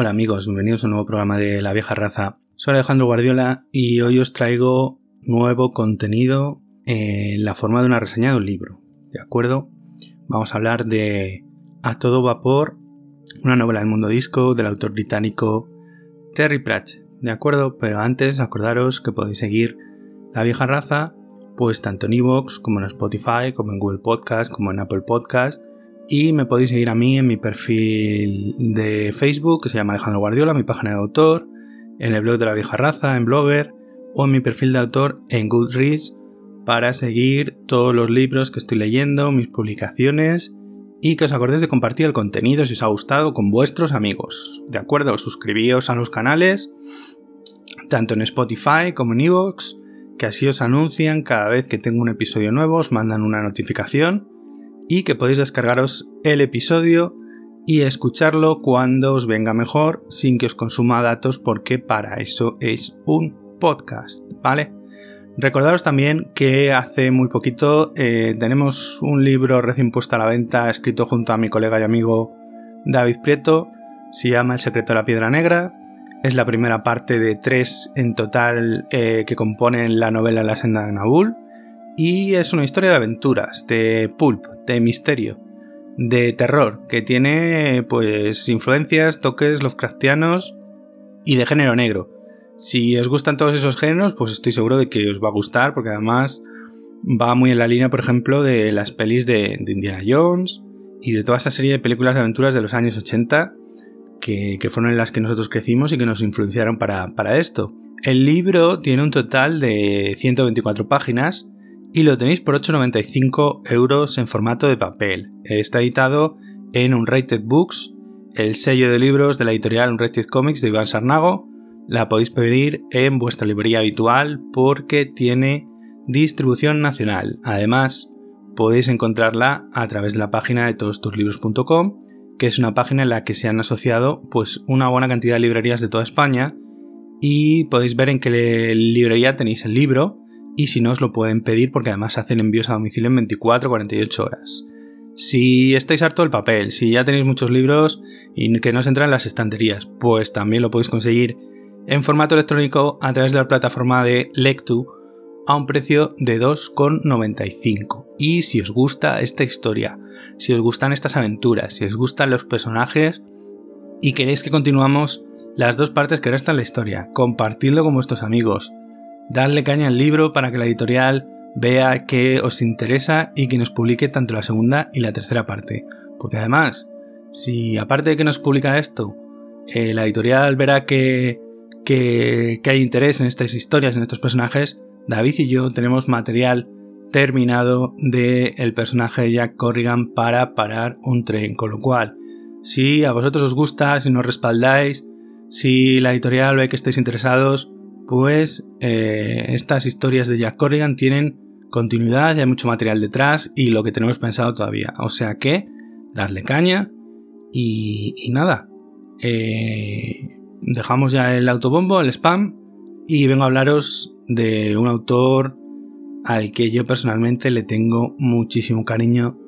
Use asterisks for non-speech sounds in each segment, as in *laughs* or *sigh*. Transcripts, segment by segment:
Hola amigos, bienvenidos a un nuevo programa de La Vieja Raza. Soy Alejandro Guardiola y hoy os traigo nuevo contenido en la forma de una reseña de un libro. ¿De acuerdo? Vamos a hablar de A todo vapor, una novela del mundo disco del autor británico Terry Pratchett. ¿De acuerdo? Pero antes acordaros que podéis seguir La Vieja Raza pues tanto en Evox como en Spotify, como en Google Podcast, como en Apple Podcast y me podéis seguir a mí en mi perfil de Facebook, que se llama Alejandro Guardiola, mi página de autor, en el blog de la vieja raza, en Blogger, o en mi perfil de autor en Goodreads, para seguir todos los libros que estoy leyendo, mis publicaciones, y que os acordéis de compartir el contenido si os ha gustado con vuestros amigos. ¿De acuerdo? Suscribíos a los canales, tanto en Spotify como en Evox, que así os anuncian cada vez que tengo un episodio nuevo, os mandan una notificación y que podéis descargaros el episodio y escucharlo cuando os venga mejor sin que os consuma datos porque para eso es un podcast, ¿vale? Recordaros también que hace muy poquito eh, tenemos un libro recién puesto a la venta escrito junto a mi colega y amigo David Prieto, se llama El secreto de la piedra negra, es la primera parte de tres en total eh, que componen la novela La senda de Nabul y es una historia de aventuras, de pulp, de misterio, de terror, que tiene pues influencias, toques Lovecraftianos y de género negro. Si os gustan todos esos géneros, pues estoy seguro de que os va a gustar, porque además va muy en la línea, por ejemplo, de las pelis de, Indiana Jones y de toda esa serie de películas de aventuras de los años 80 que, fueron en las que nosotros crecimos y que nos influenciaron para, para esto. El libro tiene un total de 124 páginas y lo tenéis por 8,95 euros en formato de papel. Está editado en Unrated Books, el sello de libros de la editorial Unrated Comics de Iván Sarnago. La podéis pedir en vuestra librería habitual porque tiene distribución nacional. Además, podéis encontrarla a través de la página de todostuslibros.com, que es una página en la que se han asociado pues una buena cantidad de librerías de toda España y podéis ver en qué librería tenéis el libro y si no os lo pueden pedir porque además hacen envíos a domicilio en 24-48 horas. Si estáis harto del papel, si ya tenéis muchos libros y que no se entran en las estanterías, pues también lo podéis conseguir en formato electrónico a través de la plataforma de Lectu a un precio de 2,95. Y si os gusta esta historia, si os gustan estas aventuras, si os gustan los personajes y queréis que continuamos las dos partes que restan la historia, compartidlo con vuestros amigos, Dadle caña al libro para que la editorial vea que os interesa y que nos publique tanto la segunda y la tercera parte. Porque además, si aparte de que nos publica esto, eh, la editorial verá que, que, hay interés en estas historias, en estos personajes, David y yo tenemos material terminado del el personaje de Jack Corrigan para parar un tren. Con lo cual, si a vosotros os gusta, si nos respaldáis, si la editorial ve que estáis interesados, pues eh, estas historias de Jack Corrigan tienen continuidad, hay mucho material detrás y lo que tenemos pensado todavía. O sea que, darle caña y, nada. Eh, dejamos ya el autobombo, el spam, y vengo a hablaros de un autor al que yo personalmente le tengo muchísimo cariño,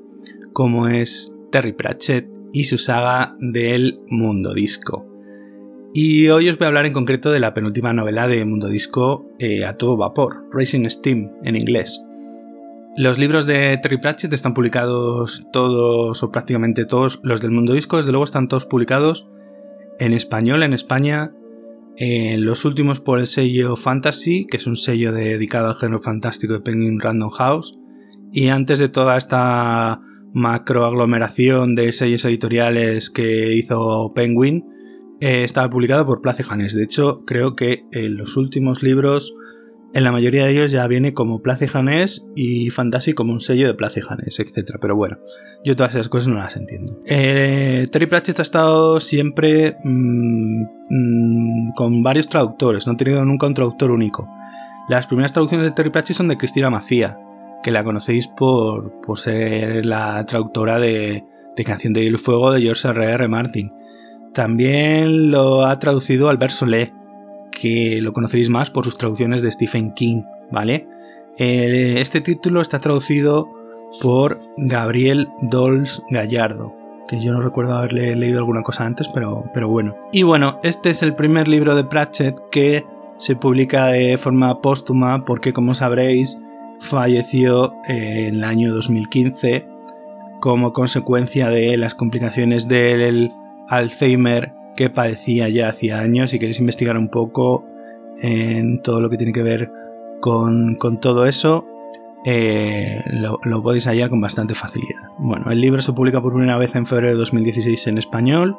como es Terry Pratchett y su saga del mundo disco. Y hoy os voy a hablar en concreto de la penúltima novela de Mundo Disco eh, a todo vapor, Racing Steam en inglés. Los libros de Terry Pratchett están publicados todos o prácticamente todos, los del Mundo Disco desde luego están todos publicados en español en España, los últimos por el sello Fantasy, que es un sello dedicado al género fantástico de Penguin Random House, y antes de toda esta macroaglomeración de sellos editoriales que hizo Penguin, eh, estaba publicado por Place Janes. De hecho, creo que en los últimos libros, en la mayoría de ellos ya viene como Place Janes y Fantasy como un sello de Place Janes, etc. Pero bueno, yo todas esas cosas no las entiendo. Eh, Terry Pratchett ha estado siempre mm, mm, con varios traductores, no ha tenido nunca un traductor único. Las primeras traducciones de Terry Pratchett son de Cristina Macía, que la conocéis por, por ser la traductora de, de Canción de Hielo y Fuego de George R. R. Martin. También lo ha traducido Albert Solé, que lo conoceréis más por sus traducciones de Stephen King, ¿vale? Este título está traducido por Gabriel Dols Gallardo, que yo no recuerdo haberle leído alguna cosa antes, pero, pero bueno. Y bueno, este es el primer libro de Pratchett que se publica de forma póstuma porque como sabréis falleció en el año 2015 como consecuencia de las complicaciones del Alzheimer que padecía ya hacía años. Si queréis investigar un poco en todo lo que tiene que ver con, todo eso, eh, lo, podéis hallar con bastante facilidad. Bueno, el libro se publica por primera vez en febrero de 2016 en español,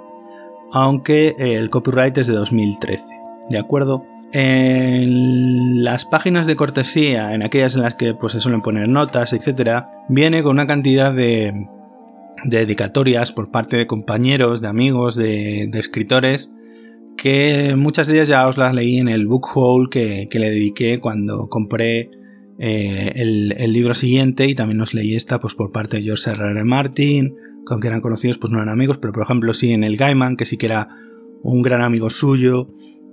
aunque el copyright es de 2013. ¿De acuerdo? En las páginas de cortesía, en aquellas en las que pues, se suelen poner notas, etc., viene con una cantidad de, dedicatorias por parte de compañeros, de amigos, de, escritores, que muchas de ellas ya os las leí en el book haul que, le dediqué cuando compré eh, el, libro siguiente y también os leí esta pues, por parte de George R. R. Martin, que aunque eran conocidos pues no eran amigos, pero por ejemplo sí en el Gaiman, que sí que era un gran amigo suyo,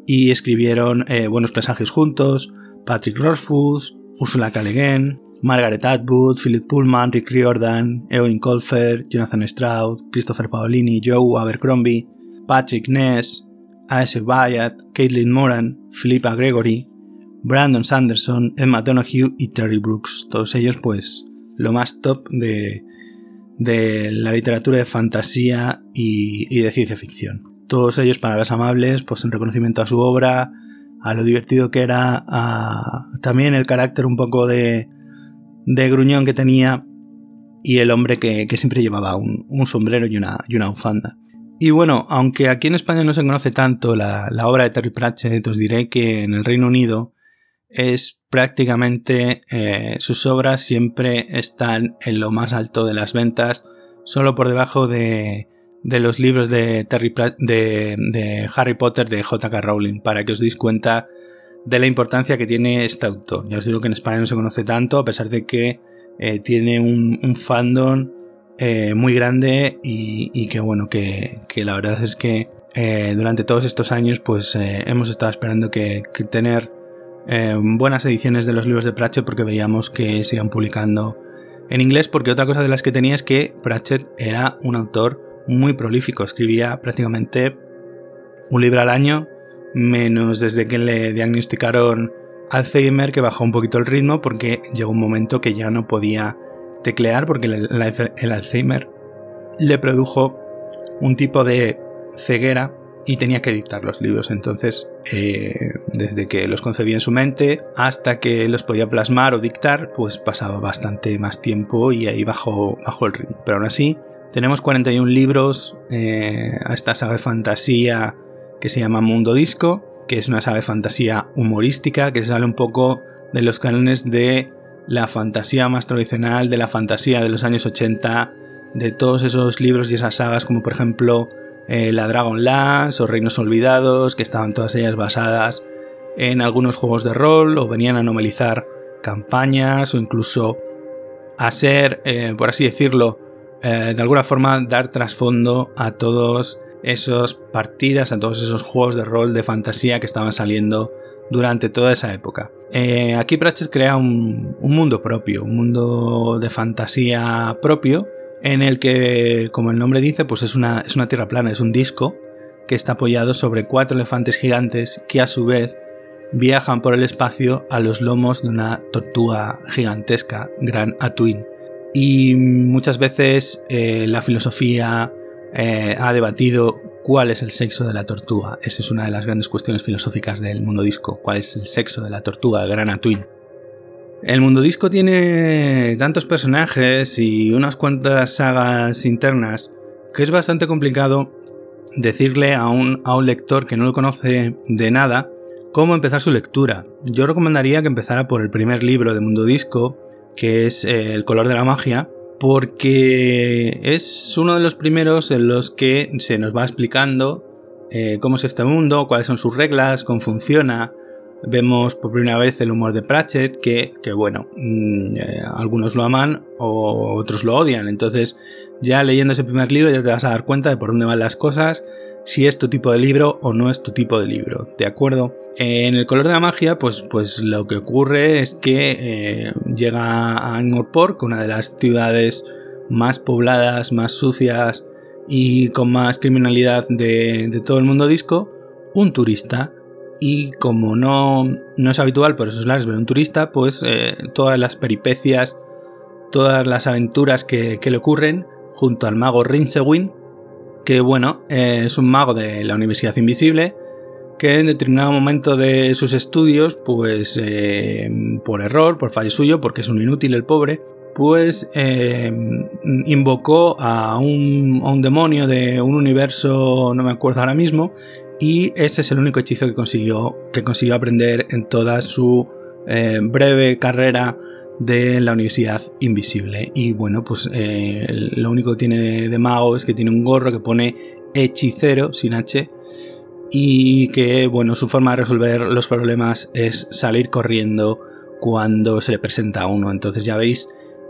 y escribieron eh, Buenos Presagios Juntos, Patrick Rothfuss, Ursula K. Margaret Atwood, Philip Pullman, Rick Riordan, Eoin Colfer, Jonathan Stroud, Christopher Paolini, Joe Abercrombie, Patrick Ness, A.S. Wyatt, Caitlin Moran, Philippa Gregory, Brandon Sanderson, Emma Donoghue y Terry Brooks. Todos ellos, pues, lo más top de, la literatura de fantasía y de ciencia ficción todos ellos palabras amables, pues en reconocimiento a su obra, a lo divertido que era, a también el carácter un poco de, de gruñón que tenía y el hombre que, siempre llevaba un, sombrero y una, y una, bufanda. Y bueno, aunque aquí en España no se conoce tanto la, obra de Terry Pratchett, os diré que en el Reino Unido es prácticamente eh, sus obras siempre están en lo más alto de las ventas, solo por debajo de, de los libros de, Terry de, Harry Potter de J.K. Rowling, para que os deis cuenta de la importancia que tiene este autor. Ya os digo que en España no se conoce tanto, a pesar de que eh, tiene un, fandom eh, muy grande y, que bueno, que, la verdad es que eh, durante todos estos años pues hemos estado esperando que, tener buenas ediciones de los libros de Pratchett porque veíamos que se iban publicando en inglés porque otra cosa de las que tenía es que Pratchett era un autor muy prolífico, escribía prácticamente un libro al año, menos desde que le diagnosticaron Alzheimer, que bajó un poquito el ritmo porque llegó un momento que ya no podía teclear porque el, Alzheimer le produjo un tipo de ceguera y tenía que dictar los libros. Entonces, eh, desde que los concebía en su mente hasta que los podía plasmar o dictar, pues pasaba bastante más tiempo y ahí bajó, bajó el ritmo. Pero aún así, tenemos 41 libros eh, a esta saga de fantasía que se llama Mundo Disco, que es una saga de fantasía humorística que sale un poco de los cánones de la fantasía más tradicional, de la fantasía de los años 80, de todos esos libros y esas sagas como por ejemplo eh, La Dragon Lance o Reinos Olvidados, que estaban todas ellas basadas en algunos juegos de rol o venían a novelizar campañas o incluso a ser, eh, por así decirlo, eh, de alguna forma dar trasfondo a todos esos partidas, a todos esos juegos de rol de fantasía que estaban saliendo durante toda esa época. Eh, aquí Pratchett crea un, mundo propio, un mundo de fantasía propio, en el que, como el nombre dice, pues es una, es una tierra plana, es un disco que está apoyado sobre cuatro elefantes gigantes que a su vez viajan por el espacio a los lomos de una tortuga gigantesca, Gran Atuin. Y muchas veces eh, la filosofía eh, ha debatido cuál es el sexo de la tortuga. Esa es una de las grandes cuestiones filosóficas del mundo disco. ¿Cuál es el sexo de la tortuga, Gran Twin? El mundo disco tiene tantos personajes y unas cuantas sagas internas que es bastante complicado decirle a un, a un lector que no lo conoce de nada cómo empezar su lectura. Yo recomendaría que empezara por el primer libro de Mundo Disco, que es eh, El color de la magia, porque es uno de los primeros en los que se nos va explicando eh, cómo es este mundo, cuáles son sus reglas, cómo funciona. Vemos por primera vez el humor de Pratchett, que, bueno, mm, eh, algunos lo aman o otros lo odian. Entonces, ya leyendo ese primer libro ya te vas a dar cuenta de por dónde van las cosas si es tu tipo de libro o no es tu tipo de libro, ¿de acuerdo? En el color de la magia, pues, pues lo que ocurre es que eh, llega a Angkor una de las ciudades más pobladas, más sucias y con más criminalidad de, todo el mundo disco, un turista. Y como no, no es habitual por esos lares ver un turista, pues eh, todas las peripecias, todas las aventuras que, le ocurren junto al mago Rinsewin, que bueno, eh, es un mago de la Universidad Invisible, que en determinado momento de sus estudios, pues eh, por error, por fallo suyo, porque es un inútil el pobre, pues eh, invocó a un, demonio de un universo, no me acuerdo ahora mismo, y ese es el único hechizo que consiguió, que consiguió aprender en toda su breve carrera de la Universidad Invisible. Y bueno, pues lo único que tiene de mago es que tiene un gorro que pone hechicero, sin H, y que bueno, su forma de resolver los problemas es salir corriendo cuando se le presenta a uno. Entonces ya veis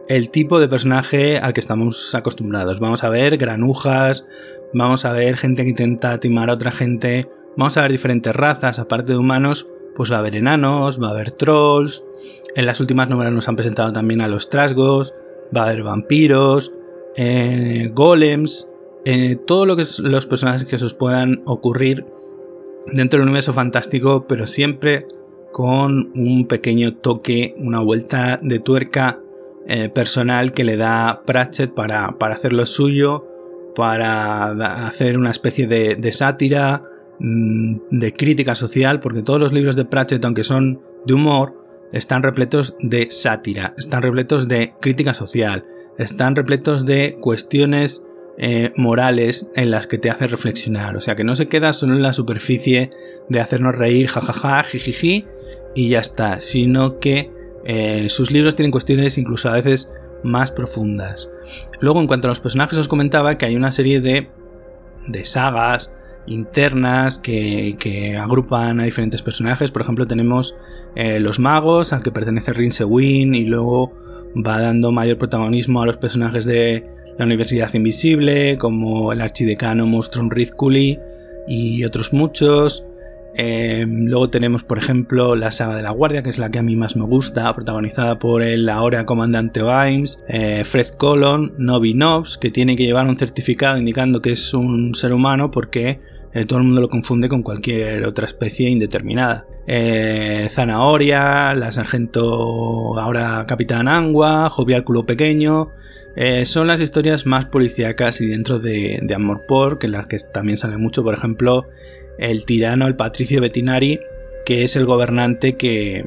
el tipo de personaje al que estamos acostumbrados. Vamos a ver granujas, vamos a ver gente que intenta timar a otra gente, vamos a ver diferentes razas, aparte de humanos, pues va a haber enanos, va a haber trolls. En las últimas novelas nos han presentado también a los trasgos, va a haber vampiros, eh, golems, eh, todo lo que es los personajes que se os puedan ocurrir dentro del universo fantástico, pero siempre con un pequeño toque, una vuelta de tuerca eh, personal que le da Pratchett para, para, hacer lo suyo, para hacer una especie de, sátira, mm, de crítica social, porque todos los libros de Pratchett, aunque son de humor, están repletos de sátira, están repletos de crítica social, están repletos de cuestiones eh, morales en las que te hace reflexionar. O sea, que no se queda solo en la superficie de hacernos reír, jajaja, jijiji, y ya está, sino que eh, sus libros tienen cuestiones incluso a veces más profundas. Luego, en cuanto a los personajes, os comentaba que hay una serie de, de sagas internas que, agrupan a diferentes personajes. Por ejemplo, tenemos eh, los magos, al que pertenece Rinsewin, y luego va dando mayor protagonismo a los personajes de la Universidad Invisible, como el archidecano Monstrum Rizkuli y otros muchos. Eh, luego tenemos, por ejemplo, la saga de la Guardia, que es la que a mí más me gusta, protagonizada por el ahora comandante Vimes, eh, Fred Colon, Novi Nobs, que tiene que llevar un certificado indicando que es un ser humano porque eh, todo el mundo lo confunde con cualquier otra especie indeterminada. Zanahoria, la sargento ahora capitán Angua, Jovial Culo Pequeño, eh, son las historias más policíacas y dentro de, de Pork, en las que también sale mucho, por ejemplo, el tirano, el Patricio Bettinari, que es el gobernante que,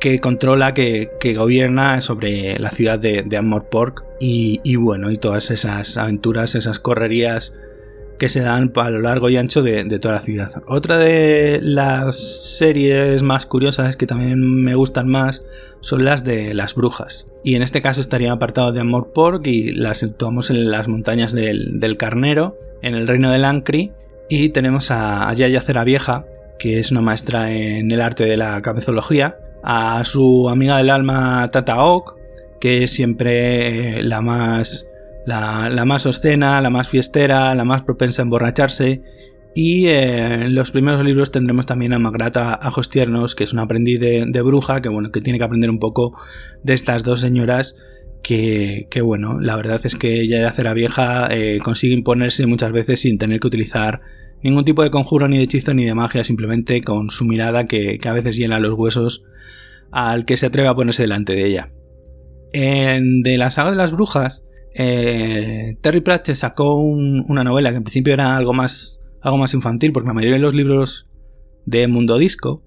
que controla, que, gobierna sobre la ciudad de, de Pork y, y, bueno, y todas esas aventuras, esas correrías que se dan a lo largo y ancho de, toda la ciudad. Otra de las series más curiosas que también me gustan más son las de las brujas. Y en este caso estaría apartado de Amor Pork y las situamos en las montañas del, Carnero, en el reino de Lancri. Y tenemos a, Yaya Cera Vieja, que es una maestra en el arte de la cabezología, a su amiga del alma Tata Oak, que es siempre la más la, más obscena, la más fiestera, la más propensa a emborracharse. Y eh, en los primeros libros tendremos también a Magrata Ajostiernos, que es una aprendiz de, bruja, que bueno, que tiene que aprender un poco de estas dos señoras. Que, bueno, la verdad es que ella de acera vieja eh, consigue imponerse muchas veces sin tener que utilizar ningún tipo de conjuro, ni de hechizo, ni de magia, simplemente con su mirada que, que a veces llena los huesos al que se atreve a ponerse delante de ella. En, de la saga de las brujas, eh, Terry Pratchett sacó una novela que en principio era algo más, algo más infantil, porque la mayoría de los libros de Mundo Disco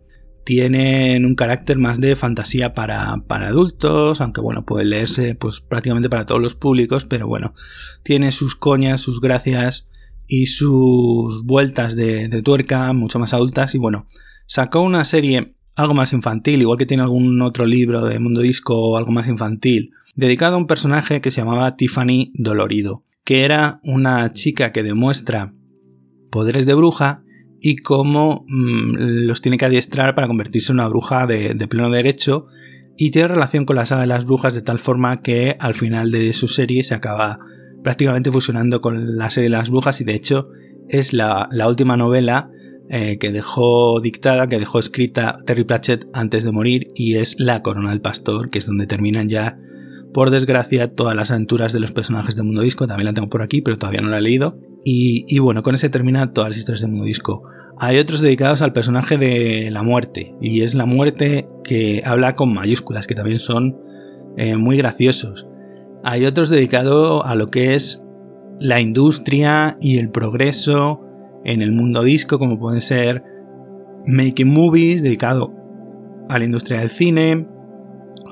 tienen un carácter más de fantasía para, adultos, aunque bueno, puede leerse pues prácticamente para todos los públicos, pero bueno, tiene sus coñas, sus gracias y sus vueltas de, de tuerca mucho más adultas. Y bueno, sacó una serie algo más infantil, igual que tiene algún otro libro de Mundo Disco o algo más infantil, dedicado a un personaje que se llamaba Tiffany Dolorido, que era una chica que demuestra poderes de bruja y cómo mm, los tiene que adiestrar para convertirse en una bruja de, pleno derecho y tiene relación con la saga de las brujas de tal forma que al final de su serie se acaba prácticamente fusionando con la serie de las brujas y de hecho es la, última novela eh, que dejó dictada, que dejó escrita Terry Pratchett antes de morir y es La Corona del Pastor, que es donde terminan ya por desgracia, todas las aventuras de los personajes de Mundo Disco. También la tengo por aquí, pero todavía no la he leído. Y, bueno, con ese termina todas las historias de Mundo Disco. Hay otros dedicados al personaje de la muerte, y es la muerte que habla con mayúsculas, que también son eh, muy graciosos. Hay otros dedicados a lo que es la industria y el progreso en el mundo disco, como pueden ser Making Movies, dedicado a la industria del cine,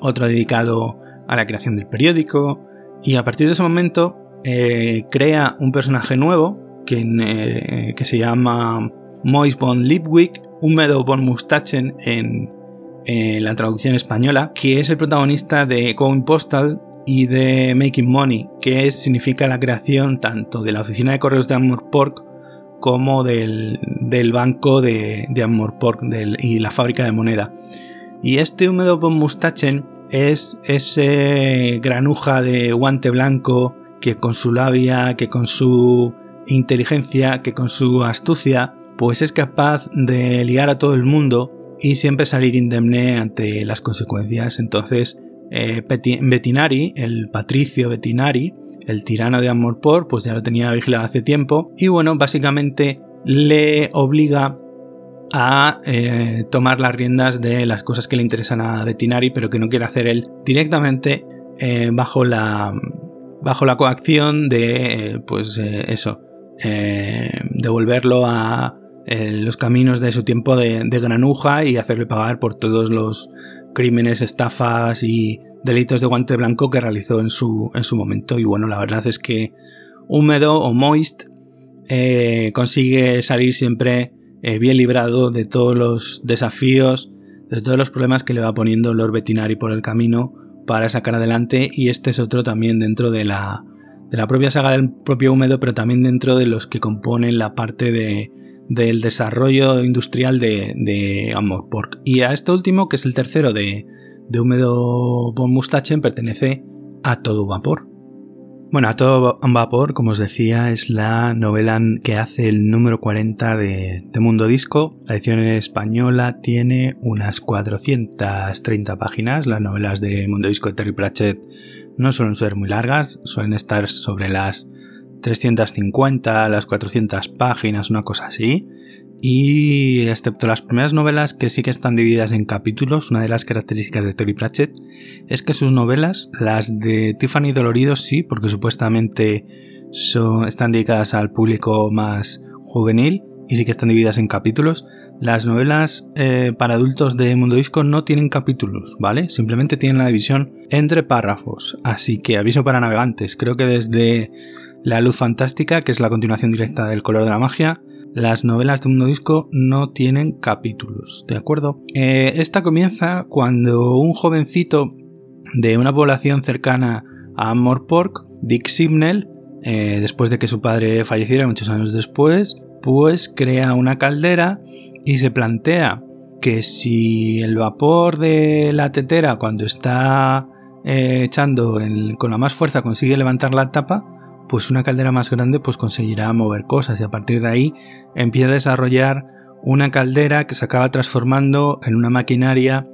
otro dedicado a la creación del periódico, y a partir de ese momento eh, crea un personaje nuevo que, eh, que se llama Mois von Lipwig, húmedo von Mustachen en, la traducción española, que es el protagonista de Going Postal y de Making Money, que significa la creación tanto de la oficina de correos de Pork como del, banco de, de Pork y la fábrica de moneda. Y este húmedo von Mustachen es ese granuja de guante blanco que con su labia, que con su inteligencia, que con su astucia, pues es capaz de liar a todo el mundo y siempre salir indemne ante las consecuencias. Entonces, eh, Bettinari, el patricio Bettinari, el tirano de Amorpor, pues ya lo tenía vigilado hace tiempo y bueno, básicamente le obliga a eh, tomar las riendas de las cosas que le interesan a Bettinari, pero que no quiere hacer él directamente eh, bajo la bajo la coacción de eh, pues eso devolverlo a los caminos de su tiempo de, granuja y hacerle pagar por todos los crímenes, estafas y delitos de guante blanco que realizó en su, en su momento. Y bueno, la verdad es que Húmedo o Moist consigue salir siempre eh, bien librado de todos los desafíos, de todos los problemas que le va poniendo Lord Bettinari por el camino para sacar adelante y este es otro también dentro de la, de la propia saga del propio húmedo, pero también dentro de los que componen la parte de, del desarrollo industrial de, de Amorpork. Y a este último, que es el tercero de, de húmedo von Mustachen, pertenece a todo vapor. Bueno, A todo vapor, como os decía, es la novela que hace el número 40 de, Mundo Disco. La edición española tiene unas 430 páginas. Las novelas de Mundo Disco de Terry Pratchett no suelen ser muy largas, suelen estar sobre las 350, las 400 páginas, una cosa así y excepto las primeras novelas que sí que están divididas en capítulos, una de las características de Terry Pratchett es que sus novelas, las de Tiffany Dolorido sí, porque supuestamente son, están dedicadas al público más juvenil y sí que están divididas en capítulos. Las novelas eh, para adultos de Mundo Disco no tienen capítulos, ¿vale? Simplemente tienen la división entre párrafos. Así que aviso para navegantes, creo que desde La Luz Fantástica, que es la continuación directa del Color de la Magia, las novelas de Mundo Disco no tienen capítulos, ¿de acuerdo? Eh, esta comienza cuando un jovencito de una población cercana a Morpork, Dick Simnel, eh, después de que su padre falleciera muchos años después, pues crea una caldera y se plantea que si el vapor de la tetera cuando está eh, echando con la más fuerza consigue levantar la tapa, pues una caldera más grande pues conseguirá mover cosas. Y a partir de ahí empieza a desarrollar una caldera que se acaba transformando en una maquinaria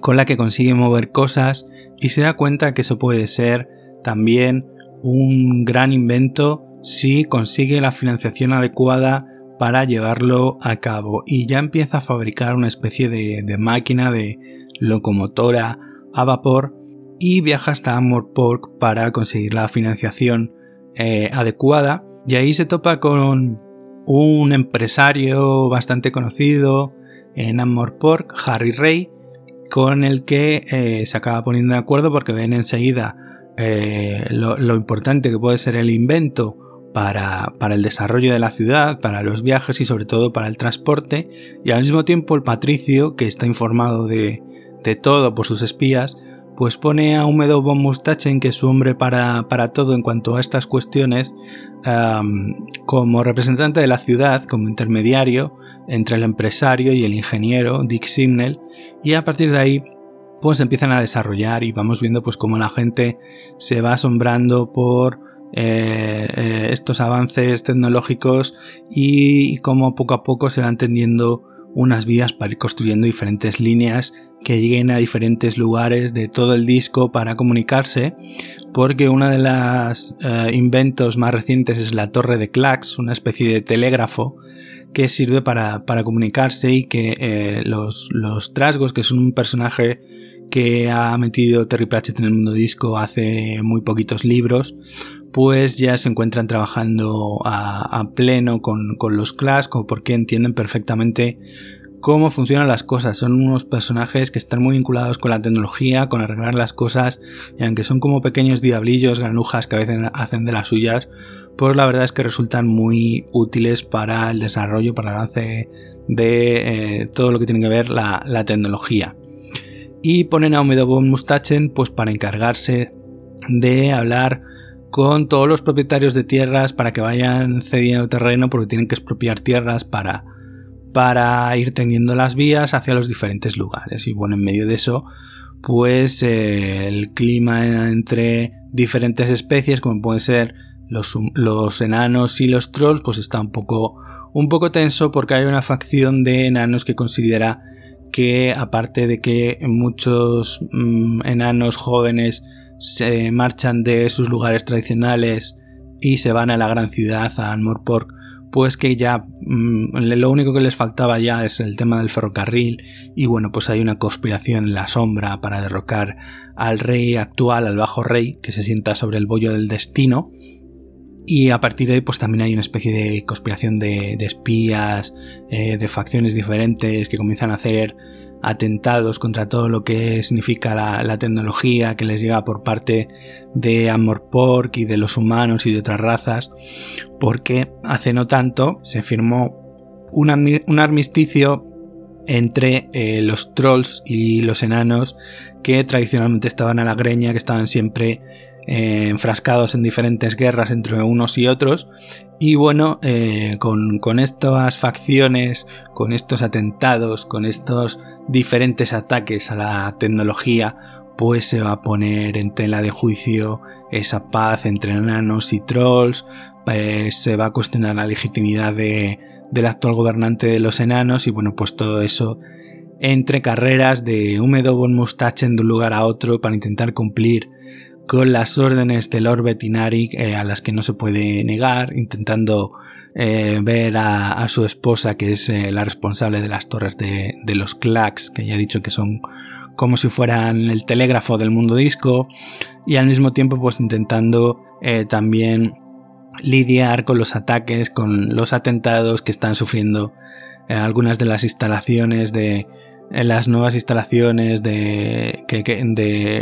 con la que consigue mover cosas y se da cuenta que eso puede ser también un gran invento si consigue la financiación adecuada para llevarlo a cabo. Y ya empieza a fabricar una especie de, máquina de locomotora a vapor y viaja hasta Amorpork para conseguir la financiación eh, adecuada. Y ahí se topa con un empresario bastante conocido en Amorpork, Harry Ray, con el que eh, se acaba poniendo de acuerdo porque ven enseguida eh, lo, importante que puede ser el invento para, para, el desarrollo de la ciudad, para los viajes y sobre todo para el transporte, y al mismo tiempo el patricio, que está informado de, de todo por sus espías, pues pone a Húmedo von Mustachen, que es su hombre para, todo en cuanto a estas cuestiones, como representante de la ciudad, como intermediario entre el empresario y el ingeniero Dick Simnel, y a partir de ahí pues empiezan a desarrollar y vamos viendo pues cómo la gente se va asombrando por eh, eh, estos avances tecnológicos y cómo poco a poco se van tendiendo unas vías para ir construyendo diferentes líneas que lleguen a diferentes lugares de todo el disco para comunicarse, porque uno de los eh, inventos más recientes es la torre de Clax, una especie de telégrafo que sirve para, comunicarse y que eh, los, los trasgos, que son un personaje que ha metido Terry Pratchett en el mundo disco hace muy poquitos libros, pues ya se encuentran trabajando a, pleno con, los Clash, porque entienden perfectamente cómo funcionan las cosas. Son unos personajes que están muy vinculados con la tecnología, con arreglar las cosas, y aunque son como pequeños diablillos, granujas que a veces hacen de las suyas, pues la verdad es que resultan muy útiles para el desarrollo, para el avance de eh, todo lo que tiene que ver la, la tecnología y ponen a Umedo Mustachen pues para encargarse de hablar con todos los propietarios de tierras para que vayan cediendo terreno porque tienen que expropiar tierras para, para ir teniendo las vías hacia los diferentes lugares. Y bueno en medio de eso pues eh, el clima entre diferentes especies como pueden ser los, los, enanos y los trolls pues está un poco un poco tenso porque hay una facción de enanos que considera que aparte de que muchos mm, enanos jóvenes se marchan de sus lugares tradicionales y se van a la gran ciudad, a Anmorpork, pues que ya mm, lo único que les faltaba ya es el tema del ferrocarril y bueno, pues hay una conspiración en la sombra para derrocar al rey actual, al bajo rey, que se sienta sobre el bollo del destino. Y a partir de ahí, pues también hay una especie de conspiración de, espías, eh, de facciones diferentes que comienzan a hacer atentados contra todo lo que significa la, tecnología que les llega por parte de Amorpork y de los humanos y de otras razas, porque hace no tanto se firmó un, armisticio entre eh, los trolls y los enanos que tradicionalmente estaban a la greña, que estaban siempre eh, enfrascados en diferentes guerras entre unos y otros. Y bueno, eh, con, estas facciones, con estos atentados, con estos diferentes ataques a la tecnología, pues se va a poner en tela de juicio esa paz entre enanos y trolls, pues se va a cuestionar la legitimidad del actual gobernante de los enanos y bueno, pues todo eso entre carreras de húmedo von Mustache de un lugar a otro para intentar cumplir con las órdenes de Lord Bettinari eh, a las que no se puede negar, intentando eh, ver a, su esposa, que es eh, la responsable de las torres de, los clacks, que ya he dicho que son como si fueran el telégrafo del mundo disco, y al mismo tiempo pues intentando también lidiar con los ataques, con los atentados que están sufriendo algunas de las instalaciones de, las nuevas instalaciones de,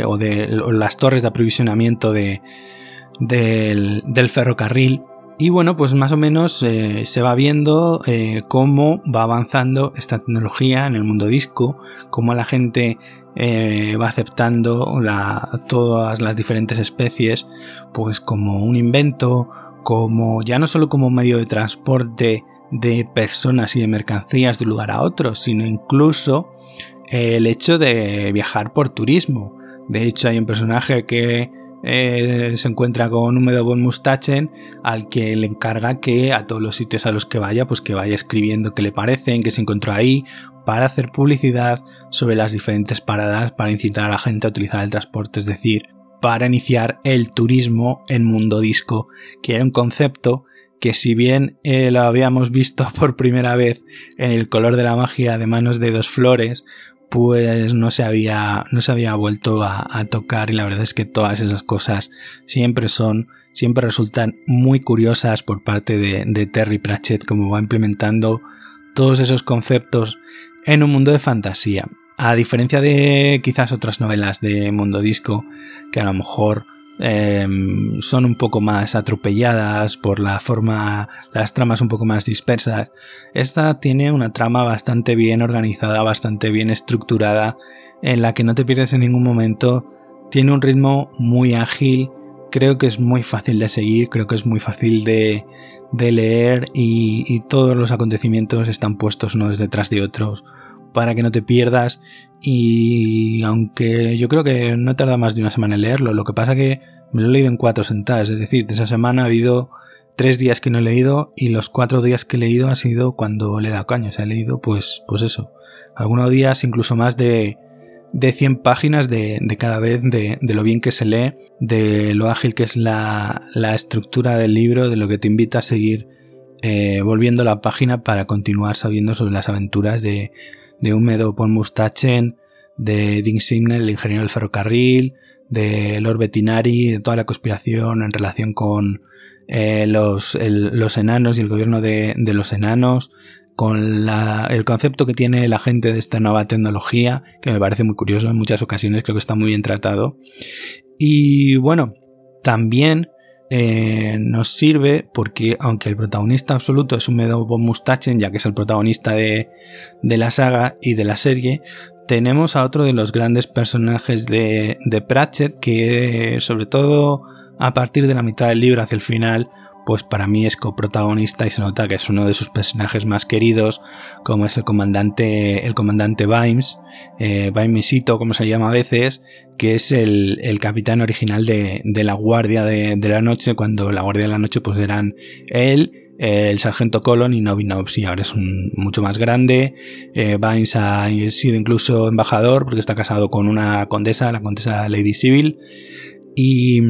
o de las torres de aprovisionamiento de, del, ferrocarril. Y bueno, pues más o menos eh, se va viendo eh, cómo va avanzando esta tecnología en el mundo disco, cómo la gente eh, va aceptando todas las diferentes especies, pues como un invento, como ya no solo como medio de transporte de personas y de mercancías de un lugar a otro, sino incluso el hecho de viajar por turismo. De hecho, hay un personaje que eh, se encuentra con Húmedo von Mustachen al que le encarga que a todos los sitios a los que vaya, pues que vaya escribiendo qué le parecen, que se encontró ahí, para hacer publicidad sobre las diferentes paradas para incitar a la gente a utilizar el transporte, es decir, para iniciar el turismo en mundo disco, que era un concepto que si bien eh, lo habíamos visto *laughs* por primera vez en el color de la magia de manos de dos flores, pues no se había, no se había vuelto a, tocar y la verdad es que todas esas cosas siempre son, siempre resultan muy curiosas por parte de, de Terry Pratchett como va implementando todos esos conceptos en un mundo de fantasía. A diferencia de quizás otras novelas de mundo disco que a lo mejor Em, son un poco más atropelladas por la forma, las tramas un poco más dispersas. Esta tiene una trama bastante bien organizada, bastante bien estructurada, en la que no te pierdes en ningún momento. Tiene un ritmo muy ágil, creo que es muy fácil de seguir, creo que es muy fácil de, de leer y, y, todos los acontecimientos están puestos unos detrás de otros para que no te pierdas. Y aunque yo creo que no tarda más de una semana en leerlo, lo que pasa que me lo he leído en cuatro sentadas, es decir, de esa semana ha habido tres días que no he leído y los cuatro días que he leído han sido cuando le he dado caña, se ha leído pues, pues eso, algunos días incluso más de, de 100 páginas de, cada vez, de, lo bien que se lee, de lo ágil que es la, estructura del libro, de lo que te invita a seguir eh, volviendo la página para continuar sabiendo sobre las aventuras de, de Húmedo por Mustachen, de Ding Simnel, el ingeniero del ferrocarril, de Lord Bettinari, de toda la conspiración en relación con eh, los, los, enanos y el gobierno de, de los enanos, con el concepto que tiene la gente de esta nueva tecnología, que me parece muy curioso en muchas ocasiones, creo que está muy bien tratado. Y bueno, también eh, nos sirve porque aunque el protagonista absoluto es un Meadow von Mustachen, ya que es el protagonista de, de, la saga y de la serie, tenemos a otro de los grandes personajes de, de Pratchett que sobre todo a partir de la mitad del libro hacia el final pues para mí es coprotagonista y se nota que es uno de sus personajes más queridos, como es el comandante, el comandante Vimes, eh, como se llama a veces, que es el, capitán original de, la Guardia de, la Noche, cuando la Guardia de la Noche pues eran él, el sargento Colon y Novinovs y ahora es un, mucho más grande. Eh, ha sido incluso embajador porque está casado con una condesa, la condesa Lady Civil. Y,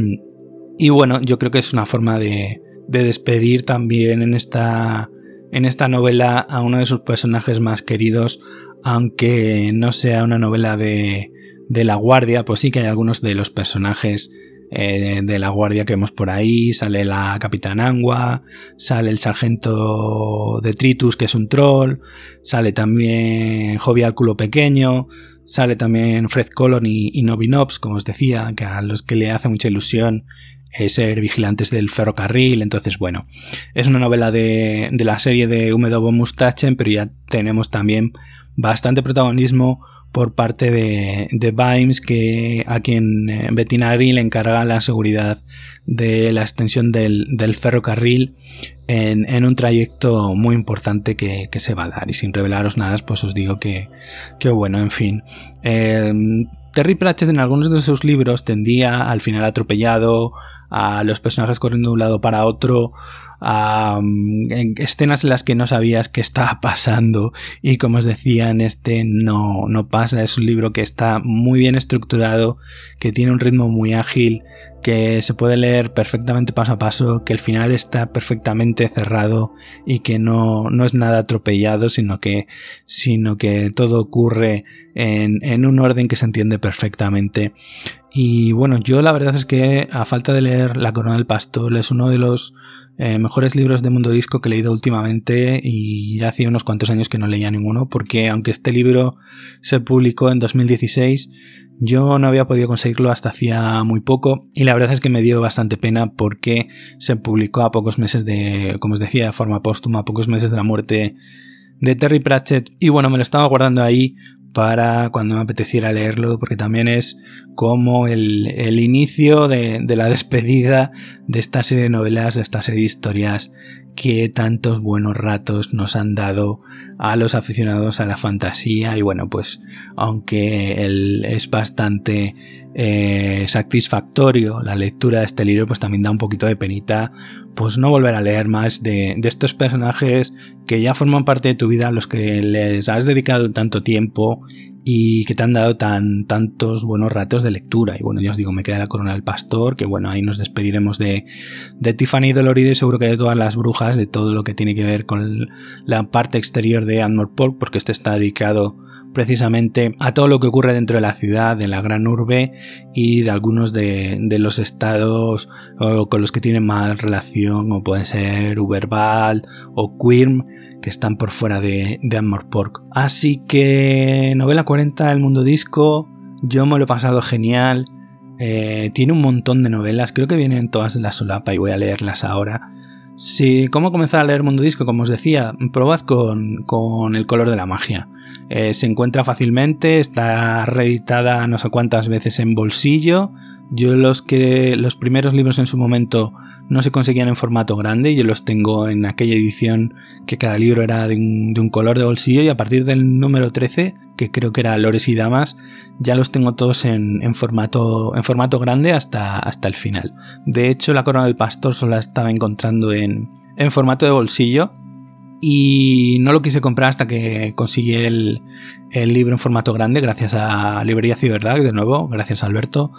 y bueno, yo creo que es una forma de, de despedir también en esta, en esta novela a uno de sus personajes más queridos, aunque no sea una novela de, de la guardia, pues sí que hay algunos de los personajes eh, de la guardia que vemos por ahí, sale la capitán Angua, sale el sargento de Tritus que es un troll, sale también Jovial Culo Pequeño, sale también Fred Colon y, y Novinops, como os decía, que a los que le hace mucha ilusión ser vigilantes del ferrocarril. Entonces, bueno, es una novela de, la serie de Húmedo Mustachen, pero ya tenemos también bastante protagonismo por parte de, de Vimes, que a quien eh, Bettinari le encarga la seguridad de la extensión del, ferrocarril en, un trayecto muy importante que, se va a dar. Y sin revelaros nada, pues os digo que, que bueno, en fin. Eh, Terry Pratchett en algunos de sus libros tendía al final atropellado a los personajes corriendo de un lado para otro, a mm, escenas en las que no sabías qué estaba *laughs* pasando. Y como os decía en este no, no pasa, es un libro que está muy bien estructurado, que tiene un ritmo muy ágil, que se puede leer perfectamente paso a paso, que el final está perfectamente cerrado y que no, no es nada atropellado, sino que, sino que todo ocurre en, en un orden que se entiende perfectamente y bueno, yo la verdad es que a falta de leer La Corona del Pastor es uno de los eh, mejores libros de mundo disco que he leído últimamente y ya hace unos cuantos años que no leía ninguno porque aunque este libro se publicó en 2016 yo no había podido conseguirlo hasta hacía muy poco y la verdad es que me dio bastante pena porque se publicó a pocos meses de, como os decía, de forma póstuma, a pocos meses de la muerte de Terry Pratchett y bueno, me lo estaba guardando ahí para cuando me apeteciera leerlo, porque también es como el, inicio de, la *laughs* despedida de esta serie de novelas, de esta serie de historias que tantos buenos ratos nos han dado a los aficionados a la fantasía. Y bueno pues aunque es bastante eh, satisfactorio la lectura de este libro pues también da un poquito de penita pues no volver a leer más de, de estos personajes que ya forman parte de tu vida, los que les has dedicado tanto tiempo y que te han dado tan, tantos buenos ratos de lectura. Y bueno, ya os digo, me queda la corona del pastor, que bueno, ahí nos despediremos de, de Tiffany Doloride y seguro que de todas las brujas, de todo lo que tiene que ver con la parte exterior de Anmore Park, porque este está dedicado precisamente a todo lo que ocurre dentro de la ciudad, de la gran urbe y de algunos de, los estados con los que tienen más relación, como pueden ser Uberbal o Quirm, que están por fuera de, de Pork. Así que novela 40 El Mundo Disco, yo me lo he pasado genial. Eh, tiene un montón de novelas, creo que vienen todas en la solapa y voy a leerlas ahora. Si, ¿Cómo comenzar a leer Mundo Disco? Como os decía, probad con, con El color de la magia. Eh, se encuentra fácilmente, está reeditada no sé cuántas veces en bolsillo. Yo los que los primeros libros en su momento no se conseguían en formato grande, yo los tengo en aquella edición que cada libro era de un, color de bolsillo y a partir del número 13, que creo que era Lores y Damas, ya los tengo todos en, formato, en formato grande hasta, hasta el final. De hecho, la corona del pastor solo la estaba encontrando en, en formato de bolsillo y no lo quise comprar hasta que conseguí el, libro en formato grande gracias a Librería Ciberdad, de nuevo, gracias a Alberto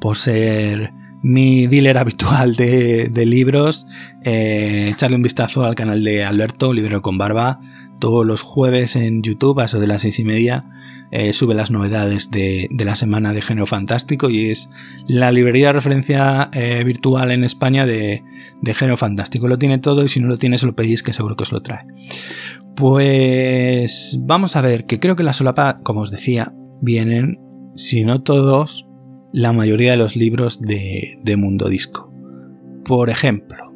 por ser mi dealer habitual de, libros. Eh, echarle un vistazo al canal de Alberto, Librero con Barba, todos los jueves en YouTube a eso de las seis y media eh, sube las novedades de, la semana de género fantástico y es la librería de referencia eh, virtual en España de, de, género fantástico. Lo tiene todo y si no lo tiene se lo pedís que seguro que os lo trae. Pues vamos a ver, que creo que la solapa, como os decía, vienen, si no todos, la mayoría de los libros de, de Mundo Disco. Por ejemplo,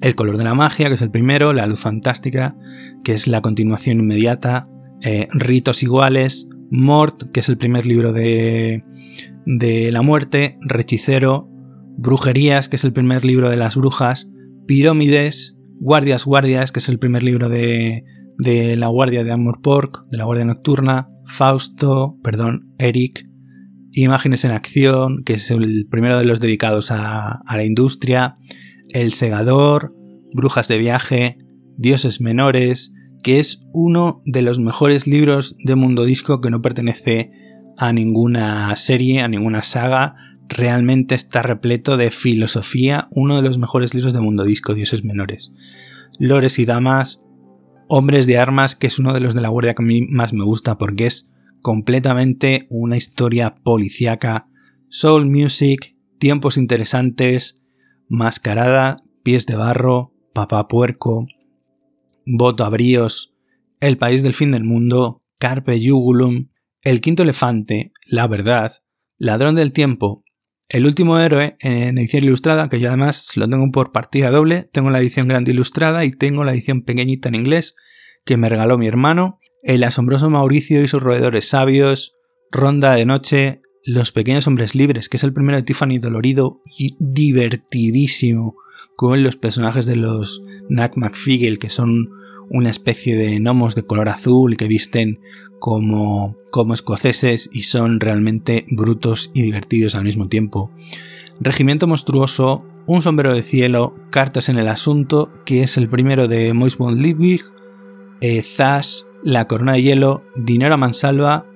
El color de la magia, que es el primero, La luz fantástica, que es la continuación inmediata, eh, Ritos iguales, Mort, que es el primer libro de, de la muerte, Rechicero, Brujerías, que es el primer libro de las brujas, Pirómides, Guardias Guardias, que es el primer libro de, de la Guardia de Amor Pork, de la Guardia Nocturna, Fausto, perdón, Eric, Imágenes en Acción, que es el primero de los dedicados a, a la industria, El Segador, Brujas de Viaje, Dioses Menores, que es uno de los mejores libros de Mundo Disco que no pertenece a ninguna serie, a ninguna saga. Realmente está repleto de filosofía, uno de los mejores libros de Mundo Disco, Dioses Menores. Lores y Damas, Hombres de Armas, que es uno de los de la Guardia que a mí más me gusta porque es completamente una historia policíaca. Soul Music, Tiempos Interesantes, Mascarada, Pies de Barro, Papá Puerco, Voto a Bríos, El País del Fin del Mundo, Carpe Jugulum, El Quinto Elefante, La Verdad, Ladrón del Tiempo, El Último Héroe en edición ilustrada, que yo además lo tengo por partida doble, tengo la edición grande ilustrada y tengo la edición pequeñita en inglés que me regaló mi hermano, El Asombroso Mauricio y sus roedores sabios, Ronda de Noche, Los Pequeños Hombres Libres, que es el primero de Tiffany dolorido y divertidísimo con los personajes de los Nack McFigel, que son una especie de gnomos de color azul que visten como, como escoceses y son realmente brutos y divertidos al mismo tiempo. Regimiento monstruoso, Un sombrero de cielo, Cartas en el asunto, que es el primero de Mois von Liebig, eh, La corona de hielo, Dinero a mansalva,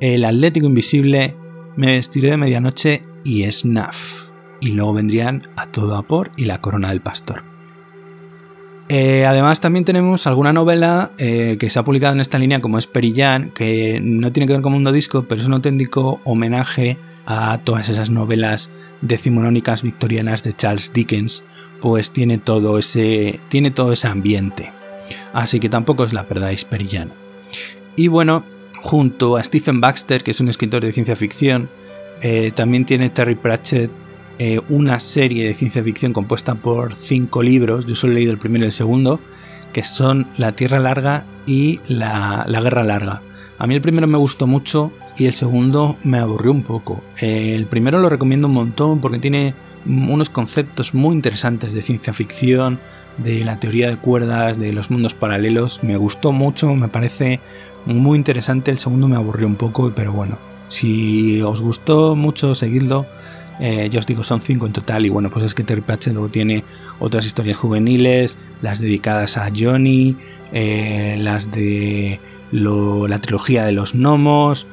El atlético invisible, Me vestiré de medianoche y Snaf. Y luego vendrían A todo vapor y La corona del pastor. Eh, además también tenemos alguna novela eh, que se ha publicado en esta línea como es Perillán, que no tiene que ver con Mundo Disco, pero es un auténtico homenaje a todas esas novelas decimonónicas victorianas de Charles Dickens, pues tiene todo ese, tiene todo ese ambiente. Así que tampoco os la perdáis Perillán. Y bueno, junto a Stephen Baxter, que es un escritor de ciencia ficción, eh, también tiene Terry Pratchett eh, una serie de ciencia ficción compuesta por cinco libros, yo solo he leído el primero y el segundo, que son La Tierra Larga y La, Guerra Larga. A mí el primero me gustó mucho y el segundo me aburrió un poco. Eh, el primero lo recomiendo un montón porque tiene unos conceptos muy interesantes de ciencia ficción, de la teoría de cuerdas, de los mundos paralelos. Me gustó mucho, me parece muy interesante. El segundo me aburrió un poco, pero bueno, si os gustó mucho, seguidlo eh, ya os digo, son cinco en total. Y bueno, pues es que Terry Pratchett luego tiene otras historias juveniles, las dedicadas a Johnny, eh, las de la trilogía de los gnomos.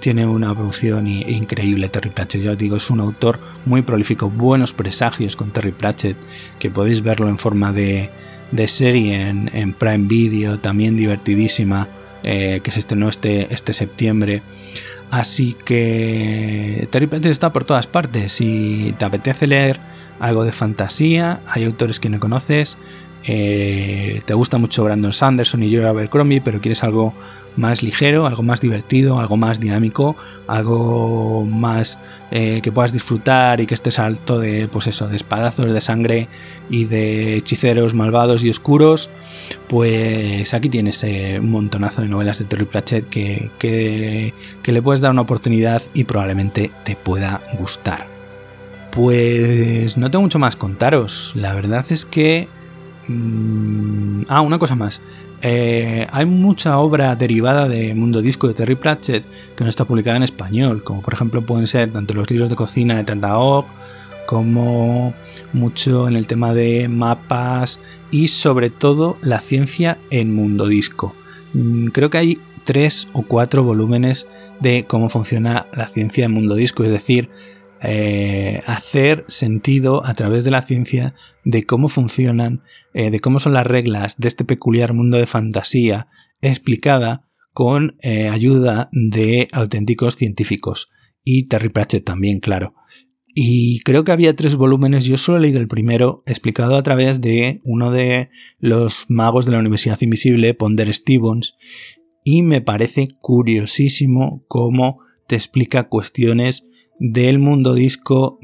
tiene una producción increíble Terry Pratchett. Ya os digo, es un autor muy prolífico. Buenos presagios con Terry Pratchett, que podéis verlo en forma de, serie en, Prime Video, también divertidísima, eh, que se estrenó este, este septiembre. Así que Terry Pratchett está por todas partes. Si te apetece leer algo de fantasía, hay autores que no conoces, eh, te gusta mucho Brandon Sanderson y Joe Abercrombie, pero quieres algo más ligero, algo más divertido, algo más dinámico, algo más eh, que puedas disfrutar y que estés alto de, pues eso, de espadazos de sangre y de hechiceros malvados y oscuros, pues aquí tienes eh, un montonazo de novelas de Terry Pratchett que, que, le puedes dar una oportunidad y probablemente te pueda gustar. Pues no tengo mucho más contaros. La verdad es que... Mm, ah, una cosa más. Eh, hay mucha obra derivada de Mundo Disco de Terry Pratchett que no está publicada en español, como por ejemplo pueden ser tanto los libros de cocina de Tandaok, como mucho en el tema de mapas y sobre todo la ciencia en mundo disco. Mm, creo que hay tres o cuatro volúmenes de cómo funciona la ciencia en mundo disco, es decir, eh, hacer sentido a través de la ciencia de cómo funcionan, eh, de cómo son las reglas de este peculiar mundo de fantasía explicada con eh, ayuda de auténticos científicos y Terry Pratchett también, claro. Y creo que había tres volúmenes, yo solo he leído el primero, explicado a través de uno de los magos de la Universidad Invisible, Ponder Stevens, y me parece curiosísimo cómo te explica cuestiones del mundo disco,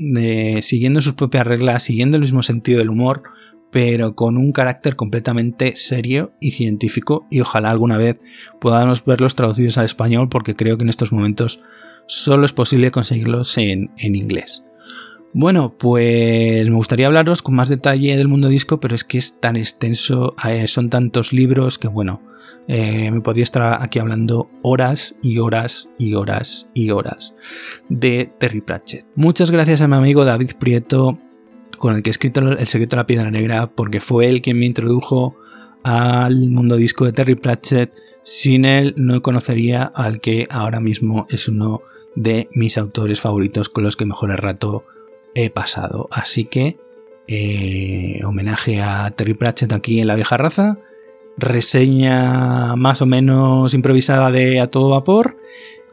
siguiendo sus propias reglas, siguiendo el mismo sentido del humor, pero con un carácter completamente serio y científico y ojalá alguna vez podamos verlos traducidos al español porque creo que en estos momentos solo es posible conseguirlos en, en inglés. Bueno, pues me gustaría hablaros con más detalle del mundo disco, pero es que es tan extenso, eh, son tantos libros que bueno, eh, me podría estar aquí hablando horas y horas y horas y horas de Terry Pratchett. Muchas gracias a mi amigo David Prieto, con el que he escrito El secreto de la piedra negra, porque fue él quien me introdujo al mundo disco de Terry Pratchett. Sin él no conocería al que ahora mismo es uno de mis autores favoritos con los que mejor el rato he pasado. Así que eh, homenaje a Terry Pratchett aquí en La Vieja Raza, reseña más o menos improvisada de A Todo Vapor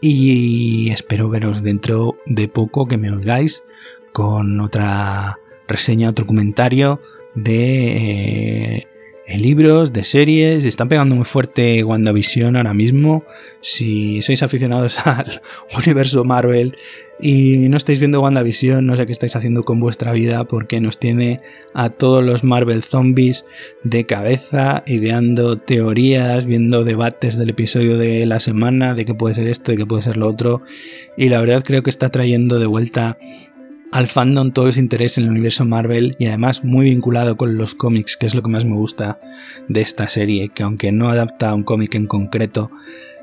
y espero veros dentro de poco que me oigáis con otra reseña, otro comentario de eh, libros, de series, están pegando muy fuerte WandaVision ahora mismo. Si sois aficionados *laughs* al universo Marvel y no estáis viendo WandaVision, no sé qué estáis haciendo con vuestra vida porque nos tiene a todos los Marvel zombies de cabeza, ideando teorías, viendo debates del episodio de la semana, de qué puede ser esto, de qué puede ser lo otro. Y la verdad creo que está trayendo de vuelta al fandom todo ese interés en el universo Marvel y además muy vinculado con los cómics, que es lo que más me gusta de esta serie, que aunque no adapta a un cómic en concreto,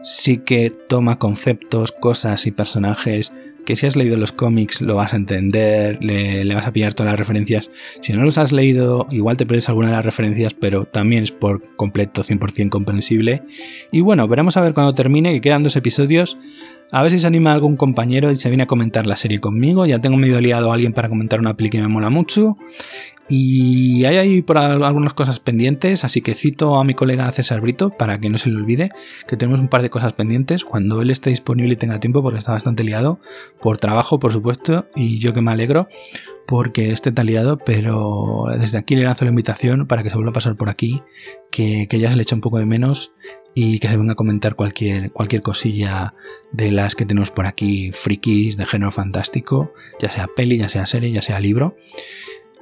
sí que toma conceptos, cosas y personajes que si has leído los cómics lo vas a entender, le, vas a pillar todas las referencias. Si no los has leído, igual te pierdes alguna de las referencias, pero también es por completo 100% comprensible. Y bueno, veremos a ver cuando termine, que quedan dos episodios. A ver si se anima algún compañero y se viene a comentar la serie conmigo. Ya tengo medio liado a alguien para comentar una peli que me mola mucho. Y hay ahí por algunas cosas pendientes, así que cito a mi colega César Brito para que no se le olvide que tenemos un par de cosas pendientes cuando él esté disponible y tenga tiempo, porque está bastante liado, por trabajo, por supuesto, y yo que me alegro porque esté tan liado, pero desde aquí le lanzo la invitación para que se vuelva a pasar por aquí, que, que ya se le echa un poco de menos y que se venga a comentar cualquier, cualquier cosilla de las que tenemos por aquí, frikis de género fantástico, ya sea peli, ya sea serie, ya sea libro.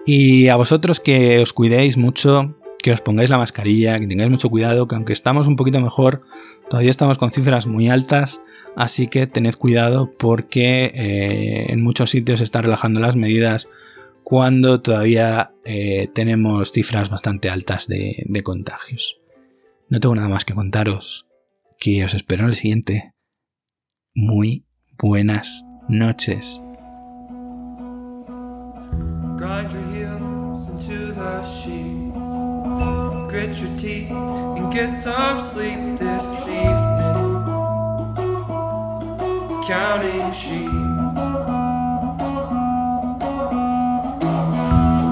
Y a vosotros que os cuidéis mucho, que os pongáis la mascarilla, que tengáis mucho cuidado, que aunque estamos un poquito mejor, todavía estamos con cifras muy altas, así que tened cuidado porque eh, en muchos sitios se están relajando las medidas cuando todavía eh, tenemos cifras bastante altas de contagios. No tengo nada más que contaros, que os espero en el siguiente. Muy buenas noches. Grind your heels into the sheets. Grit your teeth and get some sleep this evening. Counting sheep.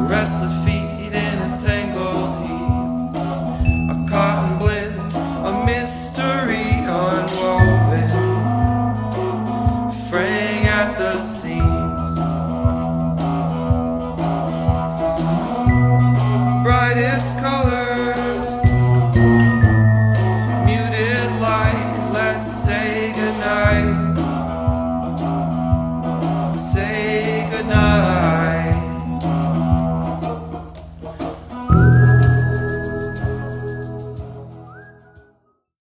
Restless